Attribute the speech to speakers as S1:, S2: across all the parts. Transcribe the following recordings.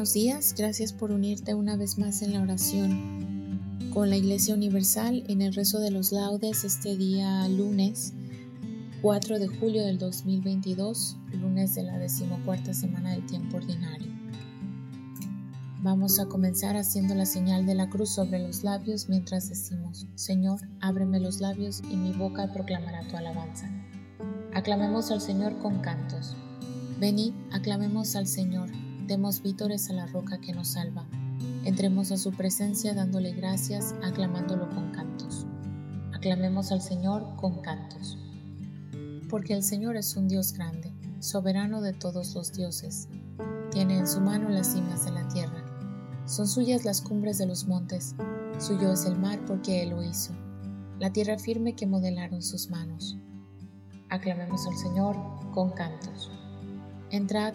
S1: Buenos días. Gracias por unirte una vez más en la oración con la Iglesia Universal en el rezo de los laudes este día lunes 4 de julio del 2022, lunes de la decimocuarta semana del tiempo ordinario. Vamos a comenzar haciendo la señal de la cruz sobre los labios mientras decimos, Señor, ábreme los labios y mi boca proclamará tu alabanza. Aclamemos al Señor con cantos. Venid, aclamemos al Señor demos vítores a la roca que nos salva. Entremos a su presencia dándole gracias, aclamándolo con cantos. Aclamemos al Señor con cantos. Porque el Señor es un Dios grande, soberano de todos los dioses. Tiene en su mano las cimas de la tierra. Son suyas las cumbres de los montes. Suyo es el mar porque Él lo hizo. La tierra firme que modelaron sus manos. Aclamemos al Señor con cantos. Entrad,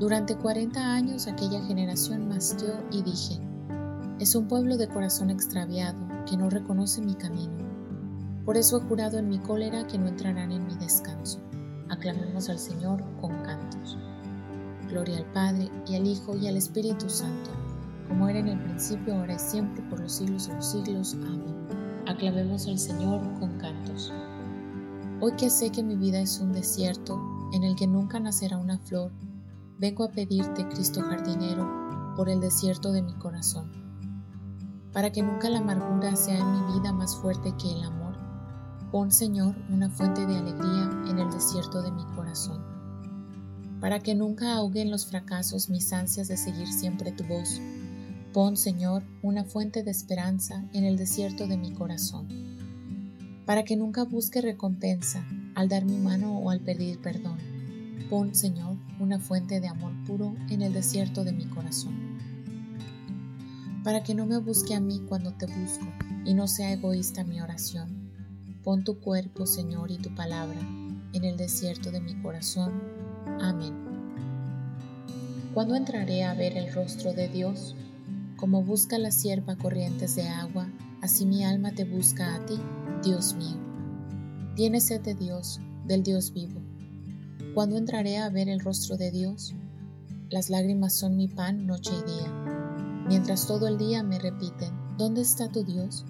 S1: Durante cuarenta años aquella generación masqueó y dije, es un pueblo de corazón extraviado que no reconoce mi camino. Por eso he jurado en mi cólera que no entrarán en mi descanso. Aclamemos al Señor con cantos. Gloria al Padre y al Hijo y al Espíritu Santo, como era en el principio, ahora y siempre, por los siglos de los siglos. Amén. Aclamemos al Señor con cantos. Hoy que sé que mi vida es un desierto en el que nunca nacerá una flor, vengo a pedirte, Cristo jardinero, por el desierto de mi corazón, para que nunca la amargura sea en mi vida más fuerte que el amor. Pon, Señor, una fuente de alegría en el desierto de mi corazón, para que nunca ahoguen los fracasos mis ansias de seguir siempre tu voz. Pon, Señor, una fuente de esperanza en el desierto de mi corazón, para que nunca busque recompensa al dar mi mano o al pedir perdón Pon, Señor, una fuente de amor puro en el desierto de mi corazón, para que no me busque a mí cuando te busco y no sea egoísta mi oración. Pon tu cuerpo, Señor, y tu palabra en el desierto de mi corazón. Amén. ¿Cuándo entraré a ver el rostro de Dios? Como busca la sierva corrientes de agua, así mi alma te busca a ti, Dios mío. Tiene sed de Dios, del Dios vivo. ¿Cuándo entraré a ver el rostro de Dios? Las lágrimas son mi pan noche y día, mientras todo el día me repiten, ¿dónde está tu Dios?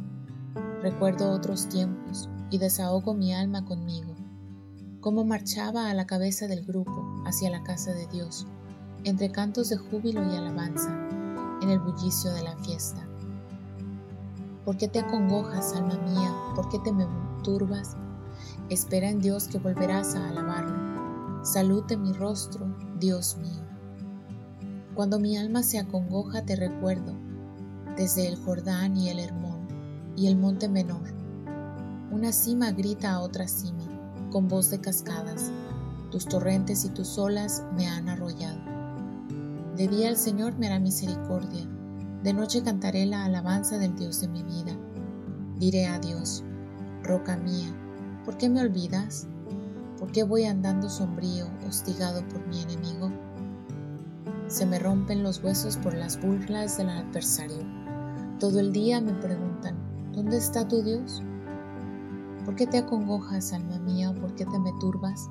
S1: Recuerdo otros tiempos y desahogo mi alma conmigo, cómo marchaba a la cabeza del grupo hacia la casa de Dios, entre cantos de júbilo y alabanza, en el bullicio de la fiesta. ¿Por qué te acongojas, alma mía? ¿Por qué te me turbas? Espera en Dios que volverás a alabarlo Salud de mi rostro, Dios mío. Cuando mi alma se acongoja te recuerdo, desde el Jordán y el Hermón, y el monte menor. Una cima grita a otra cima, con voz de cascadas. Tus torrentes y tus olas me han arrollado. De día el Señor me hará misericordia, de noche cantaré la alabanza del Dios de mi vida. Diré a Dios, roca mía, ¿por qué me olvidas? ¿Por qué voy andando sombrío, hostigado por mi enemigo? Se me rompen los huesos por las burlas del adversario. Todo el día me preguntan, ¿dónde está tu Dios? ¿Por qué te acongojas, alma mía? ¿Por qué te me turbas?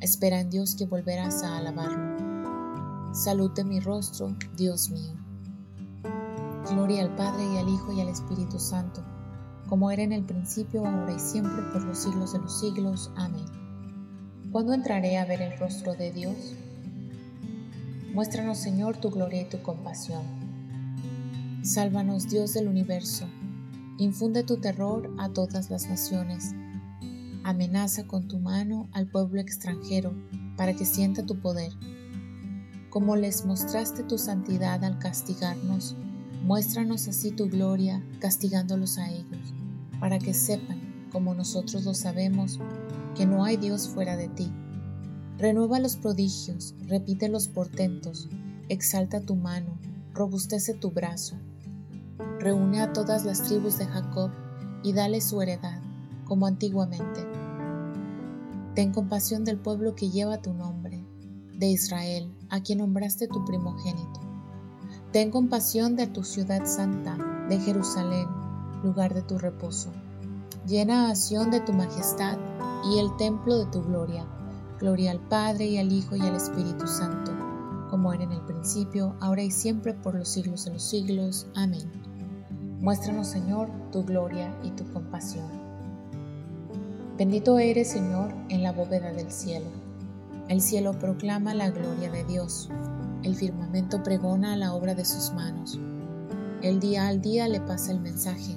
S1: Espera en Dios que volverás a alabarlo. Salute mi rostro, Dios mío. Gloria al Padre y al Hijo y al Espíritu Santo, como era en el principio, ahora y siempre, por los siglos de los siglos. Amén. ¿Cuándo entraré a ver el rostro de Dios? Muéstranos, Señor, tu gloria y tu compasión. Sálvanos, Dios del universo. Infunde tu terror a todas las naciones. Amenaza con tu mano al pueblo extranjero para que sienta tu poder. Como les mostraste tu santidad al castigarnos, muéstranos así tu gloria castigándolos a ellos, para que sepan, como nosotros lo sabemos, que no hay Dios fuera de ti Renueva los prodigios, repite los portentos, exalta tu mano, robustece tu brazo. Reúne a todas las tribus de Jacob y dale su heredad, como antiguamente. Ten compasión del pueblo que lleva tu nombre, de Israel, a quien nombraste tu primogénito. Ten compasión de tu ciudad santa, de Jerusalén, lugar de tu reposo. Llena a Sión de tu majestad y el templo de tu gloria Gloria al Padre y al Hijo y al Espíritu Santo, como era en el principio, ahora y siempre, por los siglos de los siglos. Amén. Muéstranos, Señor, tu gloria y tu compasión. Bendito eres, Señor, en la bóveda del cielo. El cielo proclama la gloria de Dios. El firmamento pregona la obra de sus manos. El día al día le pasa el mensaje.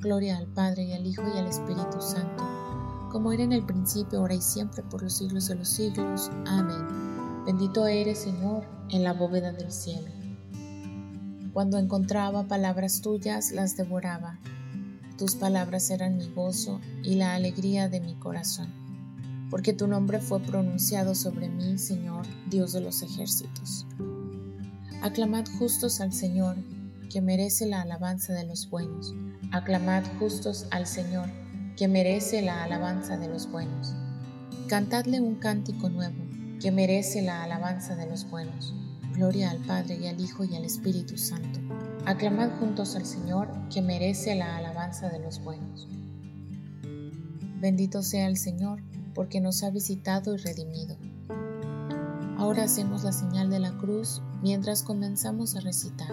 S1: Gloria al Padre y al Hijo y al Espíritu Santo como era en el principio, ahora y siempre, por los siglos de los siglos. Amén. Bendito eres, Señor, en la bóveda del cielo. Cuando encontraba palabras tuyas, las devoraba. Tus palabras eran mi gozo y la alegría de mi corazón, porque tu nombre fue pronunciado sobre mí, Señor, Dios de los ejércitos. Aclamad justos al Señor, que merece la alabanza de los buenos. Aclamad justos al Señor, que merece la alabanza de los buenos. Cantadle un cántico nuevo, que merece la alabanza de los buenos. Gloria al Padre y al Hijo y al Espíritu Santo. Aclamad juntos al Señor, que merece la alabanza de los buenos. Bendito sea el Señor, porque nos ha visitado y redimido. Ahora hacemos la señal de la cruz mientras comenzamos a recitar.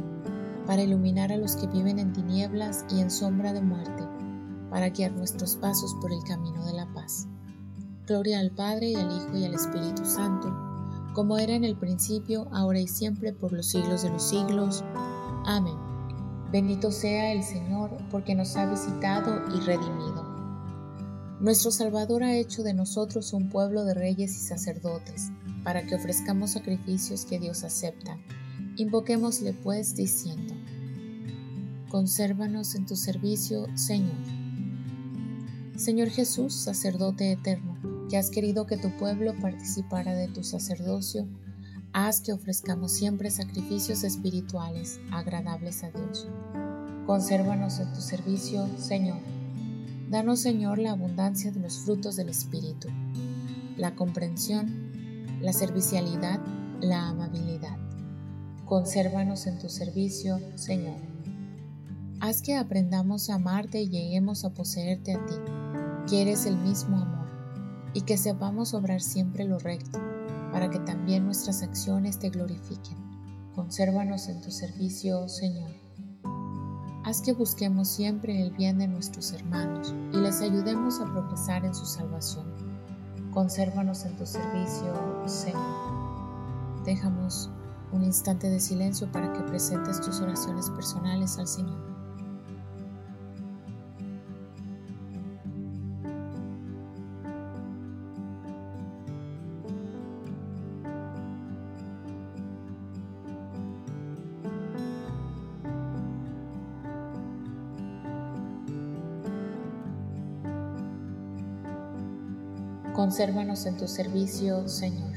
S1: para iluminar a los que viven en tinieblas y en sombra de muerte para guiar nuestros pasos por el camino de la paz. Gloria al Padre y al Hijo y al Espíritu Santo, como era en el principio, ahora y siempre, por los siglos de los siglos. Amén. Bendito sea el Señor, porque nos ha visitado y redimido. Nuestro Salvador ha hecho de nosotros un pueblo de reyes y sacerdotes, para que ofrezcamos sacrificios que Dios acepta. Invoquémosle pues diciendo, Consérvanos en tu servicio, Señor. Señor Jesús, sacerdote eterno, que has querido que tu pueblo participara de tu sacerdocio, haz que ofrezcamos siempre sacrificios espirituales agradables a Dios. Consérvanos en tu servicio, Señor Danos, Señor, la abundancia de los frutos del Espíritu, la comprensión, la servicialidad, la amabilidad. Consérvanos en tu servicio, Señor. Haz que aprendamos a amarte y lleguemos a poseerte a ti, que eres el mismo amor, y que sepamos obrar siempre lo recto, para que también nuestras acciones te glorifiquen. Consérvanos en tu servicio, Señor. Haz que busquemos siempre el bien de nuestros hermanos y les ayudemos a progresar en su salvación. Consérvanos en tu servicio, Señor. Dejamos un instante de silencio para que presentes tus oraciones personales al Señor. Consérvanos en tu servicio, Señor.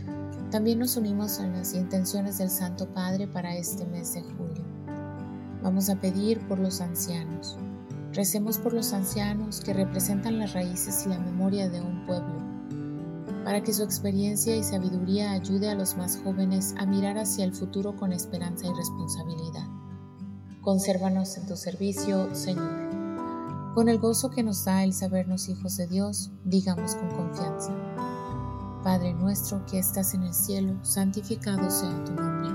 S1: También nos unimos a las intenciones del Santo Padre para este mes de julio. Vamos a pedir por los ancianos. Recemos por los ancianos que representan las raíces y la memoria de un pueblo, para que su experiencia y sabiduría ayude a los más jóvenes a mirar hacia el futuro con esperanza y responsabilidad. Consérvanos en tu servicio, Señor. Con el gozo que nos da el sabernos hijos de Dios, digamos con confianza. Padre nuestro que estás en el cielo, santificado sea tu nombre.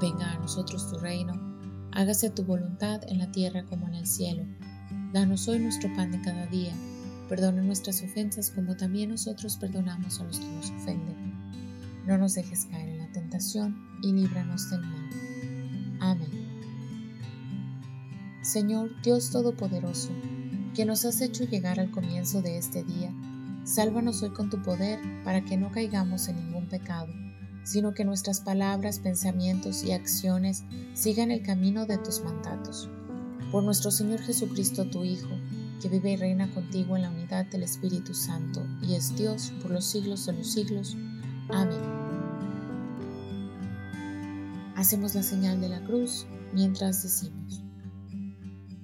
S1: Venga a nosotros tu reino, hágase tu voluntad en la tierra como en el cielo. Danos hoy nuestro pan de cada día. Perdona nuestras ofensas como también nosotros perdonamos a los que nos ofenden. No nos dejes caer en la tentación y líbranos del mal. Amén. Señor Dios Todopoderoso, que nos has hecho llegar al comienzo de este día, sálvanos hoy con tu poder para que no caigamos en ningún pecado, sino que nuestras palabras, pensamientos y acciones sigan el camino de tus mandatos. Por nuestro Señor Jesucristo, tu Hijo, que vive y reina contigo en la unidad del Espíritu Santo, y es Dios por los siglos de los siglos. Amén. Hacemos la señal de la cruz mientras decimos.